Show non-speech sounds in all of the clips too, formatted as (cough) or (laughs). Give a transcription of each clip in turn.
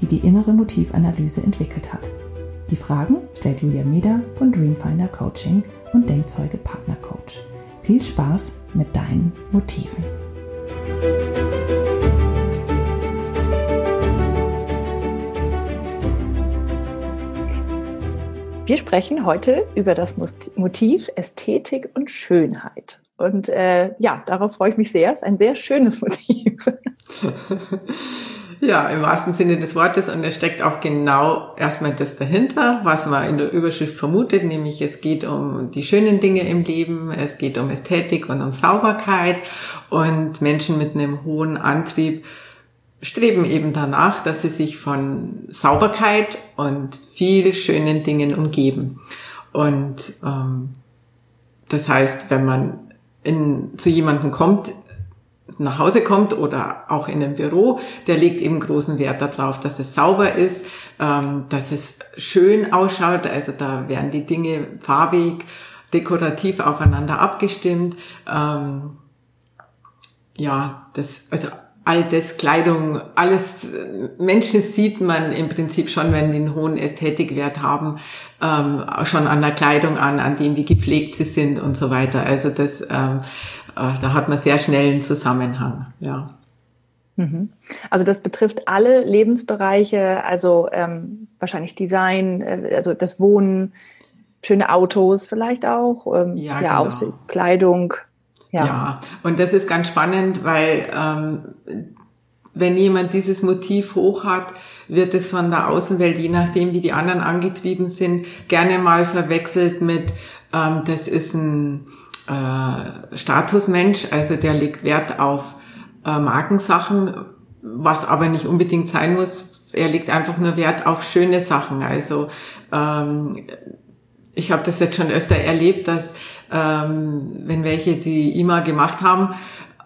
die die innere Motivanalyse entwickelt hat. Die Fragen stellt Julia Meder von Dreamfinder Coaching und Denkzeuge Partner Coach. Viel Spaß mit deinen Motiven. Wir sprechen heute über das Motiv Ästhetik und Schönheit. Und äh, ja, darauf freue ich mich sehr. Es ist ein sehr schönes Motiv. (laughs) Ja, im wahrsten Sinne des Wortes. Und es steckt auch genau erstmal das dahinter, was man in der Überschrift vermutet, nämlich es geht um die schönen Dinge im Leben, es geht um Ästhetik und um Sauberkeit. Und Menschen mit einem hohen Antrieb streben eben danach, dass sie sich von Sauberkeit und viel schönen Dingen umgeben. Und ähm, das heißt, wenn man in, zu jemandem kommt, nach Hause kommt oder auch in einem Büro, der legt eben großen Wert darauf, dass es sauber ist, ähm, dass es schön ausschaut. Also da werden die Dinge farbig, dekorativ aufeinander abgestimmt. Ähm, ja, das, also all das Kleidung, alles Menschen sieht man im Prinzip schon, wenn die einen hohen Ästhetikwert haben, ähm, schon an der Kleidung an, an dem, wie gepflegt sie sind und so weiter. Also das ähm, äh, da hat man sehr schnell einen Zusammenhang, ja. Mhm. Also das betrifft alle Lebensbereiche, also ähm, wahrscheinlich Design, äh, also das Wohnen, schöne Autos vielleicht auch, ähm, ja, ja genau. Aussicht, Kleidung. Ja. ja, und das ist ganz spannend, weil ähm, wenn jemand dieses Motiv hoch hat, wird es von der Außenwelt, je nachdem wie die anderen angetrieben sind, gerne mal verwechselt mit, ähm, das ist ein äh, Statusmensch, also der legt Wert auf äh, Markensachen, was aber nicht unbedingt sein muss. Er legt einfach nur Wert auf schöne Sachen. Also ähm, ich habe das jetzt schon öfter erlebt, dass ähm, wenn welche die IMA gemacht haben,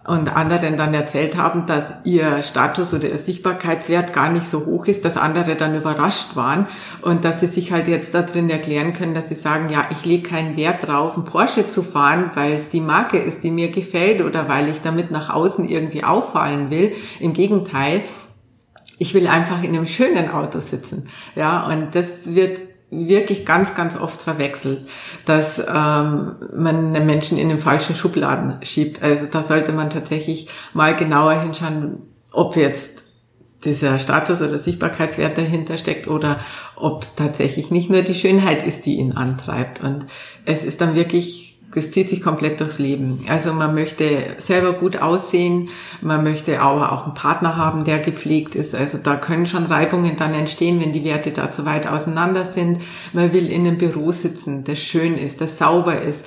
und anderen dann erzählt haben, dass ihr Status oder ihr Sichtbarkeitswert gar nicht so hoch ist, dass andere dann überrascht waren und dass sie sich halt jetzt da drin erklären können, dass sie sagen, ja, ich lege keinen Wert drauf, einen Porsche zu fahren, weil es die Marke ist, die mir gefällt oder weil ich damit nach außen irgendwie auffallen will. Im Gegenteil, ich will einfach in einem schönen Auto sitzen. Ja, und das wird wirklich ganz, ganz oft verwechselt, dass ähm, man einen Menschen in den falschen Schubladen schiebt. Also da sollte man tatsächlich mal genauer hinschauen, ob jetzt dieser Status oder Sichtbarkeitswert dahinter steckt oder ob es tatsächlich nicht nur die Schönheit ist, die ihn antreibt. Und es ist dann wirklich das zieht sich komplett durchs Leben. Also man möchte selber gut aussehen, man möchte aber auch einen Partner haben, der gepflegt ist. Also da können schon Reibungen dann entstehen, wenn die Werte da zu weit auseinander sind. Man will in einem Büro sitzen, das schön ist, das sauber ist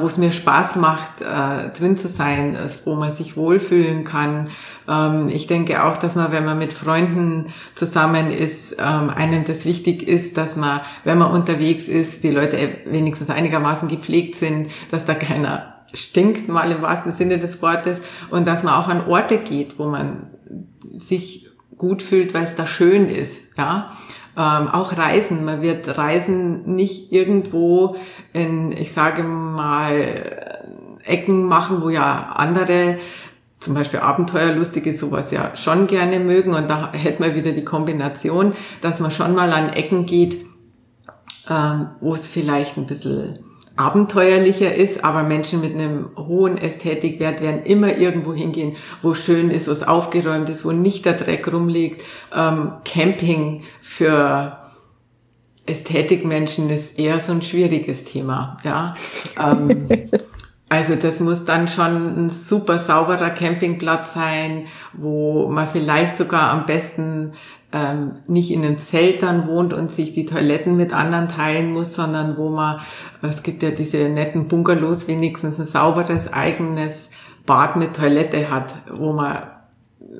wo es mir Spaß macht, äh, drin zu sein, wo man sich wohlfühlen kann. Ähm, ich denke auch, dass man, wenn man mit Freunden zusammen ist, ähm, einem das wichtig ist, dass man, wenn man unterwegs ist, die Leute wenigstens einigermaßen gepflegt sind, dass da keiner stinkt, mal im wahrsten Sinne des Wortes, und dass man auch an Orte geht, wo man sich gut fühlt, weil es da schön ist, ja. Ähm, auch Reisen. Man wird Reisen nicht irgendwo in, ich sage mal, Ecken machen, wo ja andere zum Beispiel Abenteuerlustige sowas ja schon gerne mögen. Und da hätte man wieder die Kombination, dass man schon mal an Ecken geht, ähm, wo es vielleicht ein bisschen abenteuerlicher ist, aber Menschen mit einem hohen Ästhetikwert werden immer irgendwo hingehen, wo schön ist, wo es aufgeräumt ist, wo nicht der Dreck rumliegt. Ähm, Camping für Ästhetikmenschen ist eher so ein schwieriges Thema, ja. (laughs) ähm, also das muss dann schon ein super sauberer Campingplatz sein, wo man vielleicht sogar am besten ähm, nicht in einem Zelt dann wohnt und sich die Toiletten mit anderen teilen muss, sondern wo man, es gibt ja diese netten Bungalows, wenigstens ein sauberes eigenes Bad mit Toilette hat, wo man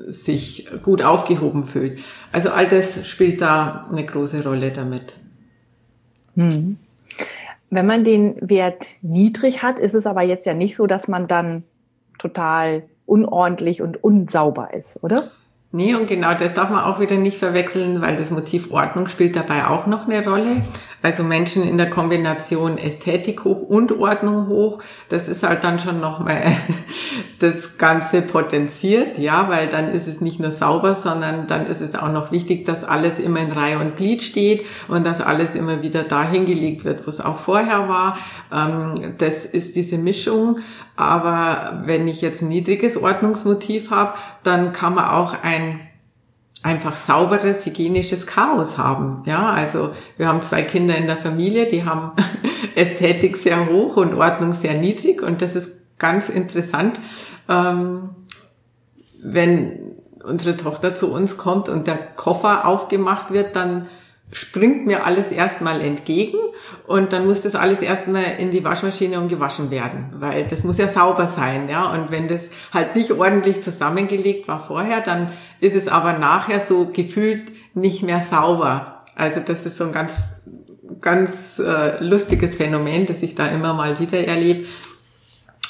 sich gut aufgehoben fühlt. Also all das spielt da eine große Rolle damit. Hm. Wenn man den Wert niedrig hat, ist es aber jetzt ja nicht so, dass man dann total unordentlich und unsauber ist, oder? Nee, und genau das darf man auch wieder nicht verwechseln, weil das Motiv Ordnung spielt dabei auch noch eine Rolle. Also Menschen in der Kombination Ästhetik hoch und Ordnung hoch, das ist halt dann schon nochmal (laughs) das Ganze potenziert, ja, weil dann ist es nicht nur sauber, sondern dann ist es auch noch wichtig, dass alles immer in Reihe und Glied steht und dass alles immer wieder dahin gelegt wird, wo es auch vorher war. Ähm, das ist diese Mischung. Aber wenn ich jetzt ein niedriges Ordnungsmotiv habe, dann kann man auch ein einfach sauberes, hygienisches Chaos haben. Ja, also wir haben zwei Kinder in der Familie, die haben (laughs) Ästhetik sehr hoch und Ordnung sehr niedrig und das ist ganz interessant, ähm, wenn unsere Tochter zu uns kommt und der Koffer aufgemacht wird, dann springt mir alles erstmal entgegen und dann muss das alles erstmal in die Waschmaschine und gewaschen werden, weil das muss ja sauber sein, ja. Und wenn das halt nicht ordentlich zusammengelegt war vorher, dann ist es aber nachher so gefühlt nicht mehr sauber. Also das ist so ein ganz, ganz äh, lustiges Phänomen, das ich da immer mal wieder erlebe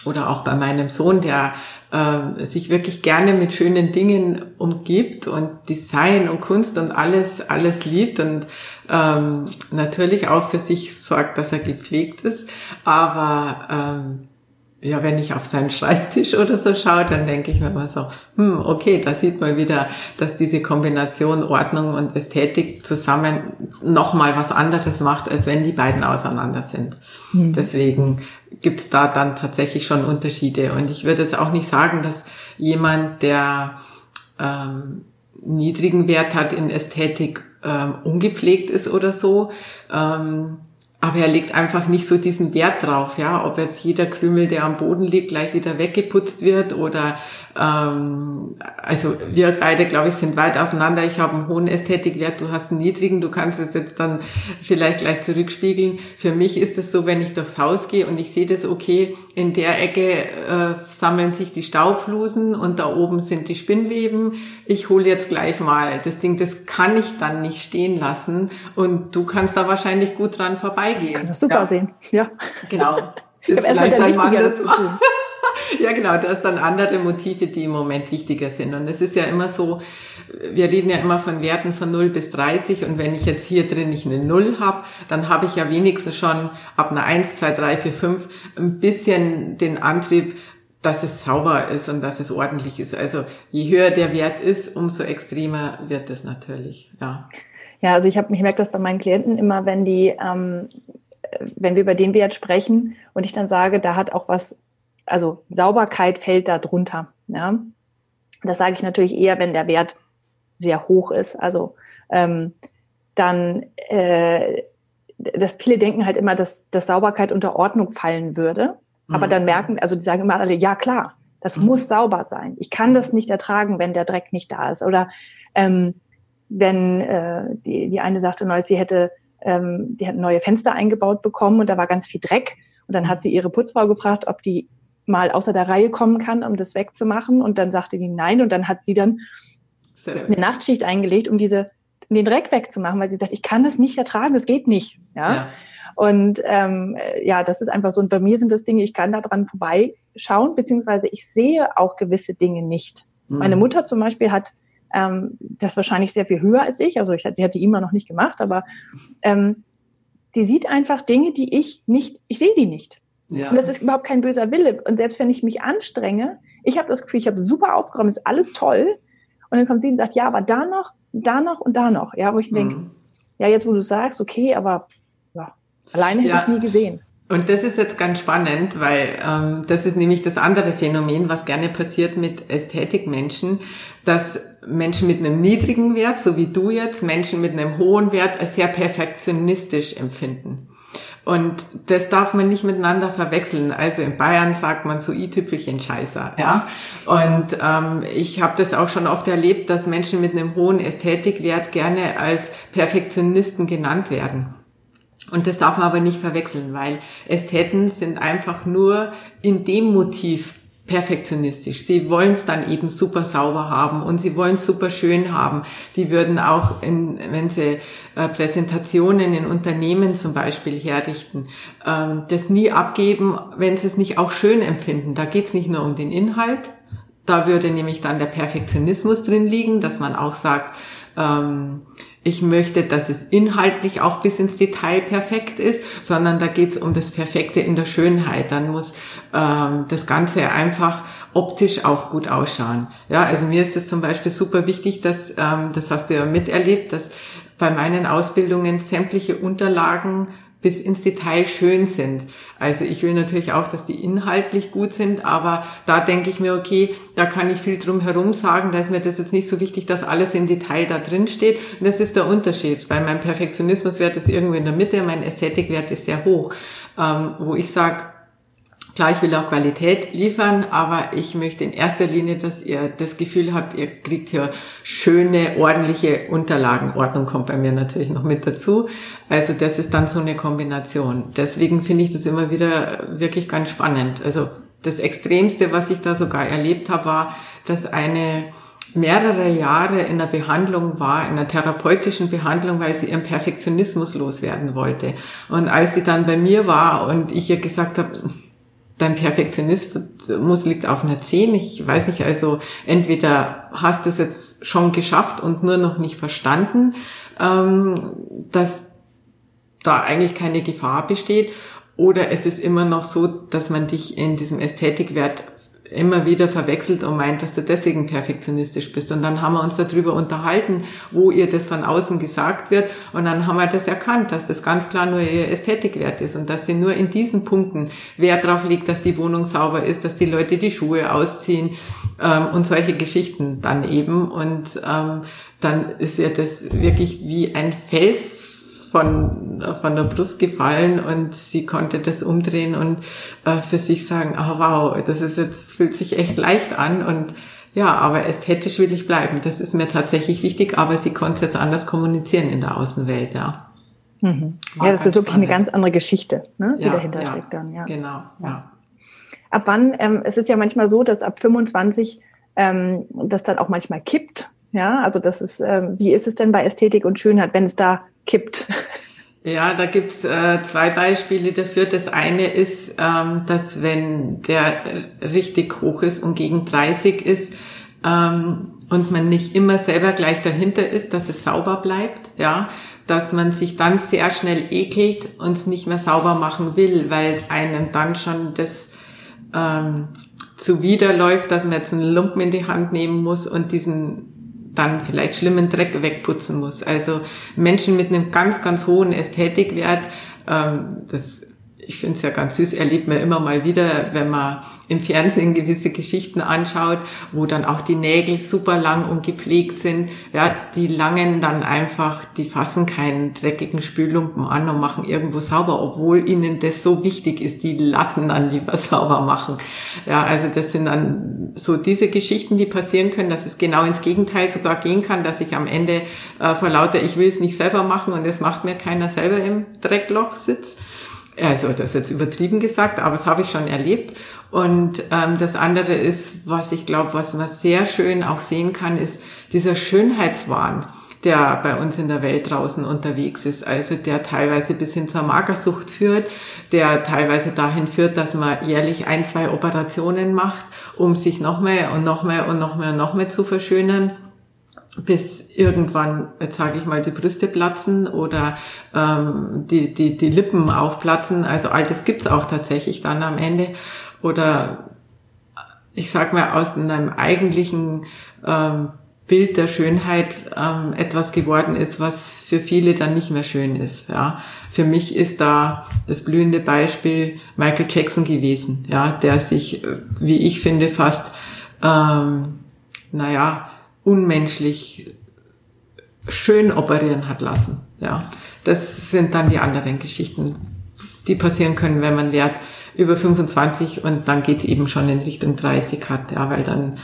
oder auch bei meinem Sohn, der äh, sich wirklich gerne mit schönen Dingen umgibt und Design und Kunst und alles, alles liebt und ähm, natürlich auch für sich sorgt, dass er gepflegt ist. Aber ähm, ja, wenn ich auf seinen Schreibtisch oder so schaue, dann denke ich mir immer so, hm, okay, da sieht man wieder, dass diese Kombination Ordnung und Ästhetik zusammen nochmal was anderes macht, als wenn die beiden auseinander sind. Mhm. Deswegen gibt's da dann tatsächlich schon Unterschiede. Und ich würde jetzt auch nicht sagen, dass jemand, der ähm, niedrigen Wert hat in Ästhetik, ähm, ungepflegt ist oder so. Ähm, aber er legt einfach nicht so diesen Wert drauf, ja, ob jetzt jeder Krümel, der am Boden liegt, gleich wieder weggeputzt wird oder ähm, also wir beide, glaube ich, sind weit auseinander. Ich habe einen hohen Ästhetikwert, du hast einen niedrigen, du kannst es jetzt dann vielleicht gleich zurückspiegeln. Für mich ist es so, wenn ich durchs Haus gehe und ich sehe das, okay, in der Ecke äh, sammeln sich die Staubflusen und da oben sind die Spinnweben. Ich hole jetzt gleich mal das Ding, das kann ich dann nicht stehen lassen und du kannst da wahrscheinlich gut dran vorbeigehen. Ich kann das super ja. sehen, ja. Genau. (laughs) Ich habe erstmal der Wichtigeres zu tun. (laughs) (laughs) ja, genau, da ist dann andere Motive, die im Moment wichtiger sind. Und es ist ja immer so, wir reden ja immer von Werten von 0 bis 30 und wenn ich jetzt hier drin nicht eine 0 habe, dann habe ich ja wenigstens schon ab einer 1, 2, 3, 4, 5 ein bisschen den Antrieb, dass es sauber ist und dass es ordentlich ist. Also je höher der Wert ist, umso extremer wird es natürlich, ja. Ja, also ich habe mich merkt das bei meinen Klienten immer, wenn die, ähm, wenn wir über den Wert sprechen und ich dann sage, da hat auch was also Sauberkeit fällt da drunter. Ja? Das sage ich natürlich eher, wenn der Wert sehr hoch ist. Also ähm, dann, äh, dass viele denken halt immer, dass, dass Sauberkeit unter Ordnung fallen würde. Mhm. Aber dann merken, also die sagen immer alle, ja klar, das mhm. muss sauber sein. Ich kann das nicht ertragen, wenn der Dreck nicht da ist. Oder ähm, wenn äh, die, die eine sagte neulich, sie hätte, ähm, die hat neue Fenster eingebaut bekommen und da war ganz viel Dreck. Und dann hat sie ihre Putzfrau gefragt, ob die mal außer der Reihe kommen kann, um das wegzumachen. Und dann sagte die nein. Und dann hat sie dann eine Nachtschicht eingelegt, um diese, den Dreck wegzumachen, weil sie sagt, ich kann das nicht ertragen, das geht nicht. Ja. ja. Und ähm, ja, das ist einfach so. Und bei mir sind das Dinge, ich kann da dran vorbeischauen, beziehungsweise ich sehe auch gewisse Dinge nicht. Mhm. Meine Mutter zum Beispiel hat ähm, das wahrscheinlich sehr viel höher als ich. Also ich, sie hat die immer noch nicht gemacht, aber ähm, sie sieht einfach Dinge, die ich nicht, ich sehe die nicht. Ja. Und das ist überhaupt kein böser Wille. Und selbst wenn ich mich anstrenge, ich habe das Gefühl, ich habe super aufgeräumt, ist alles toll. Und dann kommt sie und sagt, ja, aber da noch, da noch und da noch. Ja, wo ich mhm. denke, ja, jetzt wo du sagst, okay, aber ja, alleine hätte ja. ich es nie gesehen. Und das ist jetzt ganz spannend, weil ähm, das ist nämlich das andere Phänomen, was gerne passiert mit Ästhetikmenschen, dass Menschen mit einem niedrigen Wert, so wie du jetzt, Menschen mit einem hohen Wert als sehr perfektionistisch empfinden. Und das darf man nicht miteinander verwechseln. Also in Bayern sagt man so i-Tüpfelchen Scheißer. Ja? Und ähm, ich habe das auch schon oft erlebt, dass Menschen mit einem hohen Ästhetikwert gerne als Perfektionisten genannt werden. Und das darf man aber nicht verwechseln, weil Ästheten sind einfach nur in dem Motiv perfektionistisch. Sie wollen es dann eben super sauber haben und sie wollen es super schön haben. Die würden auch, in, wenn sie äh, Präsentationen in Unternehmen zum Beispiel herrichten, ähm, das nie abgeben, wenn sie es nicht auch schön empfinden. Da geht es nicht nur um den Inhalt. Da würde nämlich dann der Perfektionismus drin liegen, dass man auch sagt, ähm, ich möchte, dass es inhaltlich auch bis ins Detail perfekt ist, sondern da geht es um das Perfekte in der Schönheit. Dann muss ähm, das Ganze einfach optisch auch gut ausschauen. Ja, also mir ist es zum Beispiel super wichtig, dass, ähm, das hast du ja miterlebt, dass bei meinen Ausbildungen sämtliche Unterlagen bis ins Detail schön sind. Also ich will natürlich auch, dass die inhaltlich gut sind, aber da denke ich mir, okay, da kann ich viel drum herum sagen, da ist mir das jetzt nicht so wichtig, dass alles im Detail da drin steht. Und das ist der Unterschied. Bei meinem Perfektionismuswert ist irgendwo in der Mitte, mein Ästhetikwert ist sehr hoch, ähm, wo ich sage, Klar, ich will auch Qualität liefern, aber ich möchte in erster Linie, dass ihr das Gefühl habt, ihr kriegt hier schöne, ordentliche Unterlagen. Ordnung kommt bei mir natürlich noch mit dazu. Also das ist dann so eine Kombination. Deswegen finde ich das immer wieder wirklich ganz spannend. Also das Extremste, was ich da sogar erlebt habe, war, dass eine mehrere Jahre in der Behandlung war, in einer therapeutischen Behandlung, weil sie ihren Perfektionismus loswerden wollte. Und als sie dann bei mir war und ich ihr gesagt habe, dein Perfektionismus liegt auf einer 10. Ich weiß nicht, also entweder hast du es jetzt schon geschafft und nur noch nicht verstanden, ähm, dass da eigentlich keine Gefahr besteht, oder es ist immer noch so, dass man dich in diesem Ästhetikwert immer wieder verwechselt und meint, dass du deswegen perfektionistisch bist. Und dann haben wir uns darüber unterhalten, wo ihr das von außen gesagt wird. Und dann haben wir das erkannt, dass das ganz klar nur ihr Ästhetikwert ist und dass sie nur in diesen Punkten Wert drauf legt, dass die Wohnung sauber ist, dass die Leute die Schuhe ausziehen ähm, und solche Geschichten dann eben. Und ähm, dann ist ja das wirklich wie ein Fels von, von der Brust gefallen und sie konnte das umdrehen und äh, für sich sagen, ah oh, wow, das ist jetzt, fühlt sich echt leicht an und ja, aber ästhetisch will ich bleiben. Das ist mir tatsächlich wichtig, aber sie konnte es jetzt anders kommunizieren in der Außenwelt, ja. Mhm. Ja, das ist wirklich spannend. eine ganz andere Geschichte, ne, die ja, dahinter ja, steckt dann, ja. Genau, ja. Ab wann, ähm, es ist ja manchmal so, dass ab 25 ähm, das dann auch manchmal kippt. Ja, also das ist, ähm, wie ist es denn bei Ästhetik und Schönheit, wenn es da kippt. Ja, da gibt's äh, zwei Beispiele dafür. Das eine ist, ähm, dass wenn der richtig hoch ist und gegen 30 ist ähm, und man nicht immer selber gleich dahinter ist, dass es sauber bleibt, ja, dass man sich dann sehr schnell ekelt und es nicht mehr sauber machen will, weil einem dann schon das ähm, zuwiderläuft, dass man jetzt einen Lumpen in die Hand nehmen muss und diesen dann vielleicht schlimmen Dreck wegputzen muss. Also Menschen mit einem ganz, ganz hohen Ästhetikwert, ähm, das ich finde es ja ganz süß, erlebt man immer mal wieder, wenn man im Fernsehen gewisse Geschichten anschaut, wo dann auch die Nägel super lang und gepflegt sind. Ja, die langen dann einfach, die fassen keinen dreckigen Spüllumpen an und machen irgendwo sauber, obwohl ihnen das so wichtig ist. Die lassen dann lieber (laughs) sauber machen. Ja, also das sind dann so diese Geschichten, die passieren können, dass es genau ins Gegenteil sogar gehen kann, dass ich am Ende äh, vor lauter, ich will es nicht selber machen und es macht mir keiner selber im Dreckloch sitzt also das ist jetzt übertrieben gesagt, aber das habe ich schon erlebt. Und ähm, das andere ist, was ich glaube, was man sehr schön auch sehen kann, ist dieser Schönheitswahn, der bei uns in der Welt draußen unterwegs ist. Also der teilweise bis hin zur Magersucht führt, der teilweise dahin führt, dass man jährlich ein, zwei Operationen macht, um sich noch mehr und noch mehr und noch mehr und noch mehr zu verschönern bis irgendwann, jetzt sage ich mal, die Brüste platzen oder ähm, die, die, die Lippen aufplatzen. Also all das gibt's auch tatsächlich dann am Ende. Oder ich sag mal, aus einem eigentlichen ähm, Bild der Schönheit ähm, etwas geworden ist, was für viele dann nicht mehr schön ist. Ja, für mich ist da das blühende Beispiel Michael Jackson gewesen, ja, der sich, äh, wie ich finde, fast, ähm, naja, unmenschlich schön operieren hat lassen. Ja, das sind dann die anderen Geschichten, die passieren können, wenn man Wert über 25 und dann geht es eben schon in Richtung 30 hat, ja, weil dann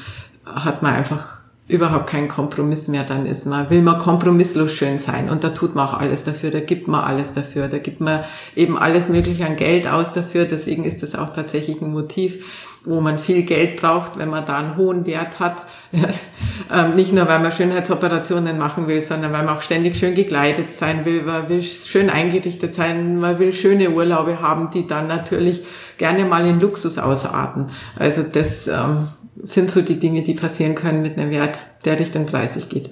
hat man einfach überhaupt kein Kompromiss mehr dann ist. Man will man kompromisslos schön sein und da tut man auch alles dafür, da gibt man alles dafür, da gibt man eben alles mögliche an Geld aus dafür. Deswegen ist das auch tatsächlich ein Motiv, wo man viel Geld braucht, wenn man da einen hohen Wert hat. (laughs) ähm, nicht nur, weil man Schönheitsoperationen machen will, sondern weil man auch ständig schön gekleidet sein will, man will schön eingerichtet sein, man will schöne Urlaube haben, die dann natürlich gerne mal in Luxus ausarten. Also das ähm, sind so die Dinge, die passieren können mit einem Wert, der Richtung 30 geht.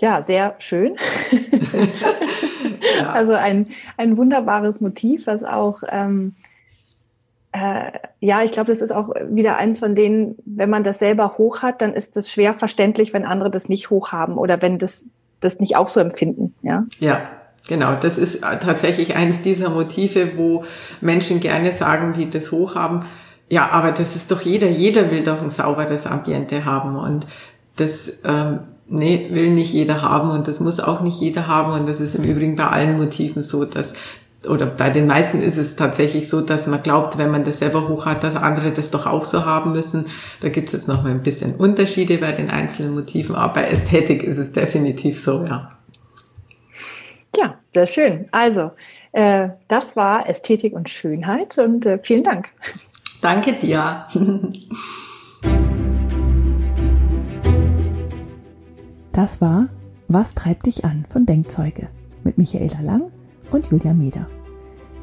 Ja, sehr schön. (laughs) ja. Also ein, ein wunderbares Motiv, was auch, ähm, äh, ja, ich glaube, das ist auch wieder eins von denen, wenn man das selber hoch hat, dann ist das schwer verständlich, wenn andere das nicht hoch haben oder wenn das, das nicht auch so empfinden. Ja, ja Genau, das ist tatsächlich eines dieser Motive, wo Menschen gerne sagen, die das hoch haben, ja, aber das ist doch jeder, jeder will doch ein sauberes Ambiente haben und das ähm, nee, will nicht jeder haben und das muss auch nicht jeder haben und das ist im Übrigen bei allen Motiven so, dass oder bei den meisten ist es tatsächlich so, dass man glaubt, wenn man das selber hoch hat, dass andere das doch auch so haben müssen. Da gibt es jetzt noch mal ein bisschen Unterschiede bei den einzelnen Motiven, aber bei Ästhetik ist es definitiv so, ja. Ja, sehr schön. Also, äh, das war Ästhetik und Schönheit und äh, vielen Dank. Danke dir. Das war Was treibt dich an von Denkzeuge mit Michaela Lang und Julia Meder.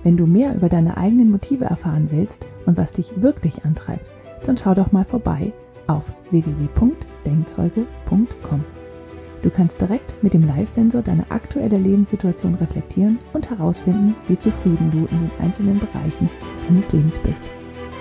Wenn du mehr über deine eigenen Motive erfahren willst und was dich wirklich antreibt, dann schau doch mal vorbei auf www.denkzeuge.com. Du kannst direkt mit dem Live-Sensor deine aktuelle Lebenssituation reflektieren und herausfinden, wie zufrieden du in den einzelnen Bereichen deines Lebens bist.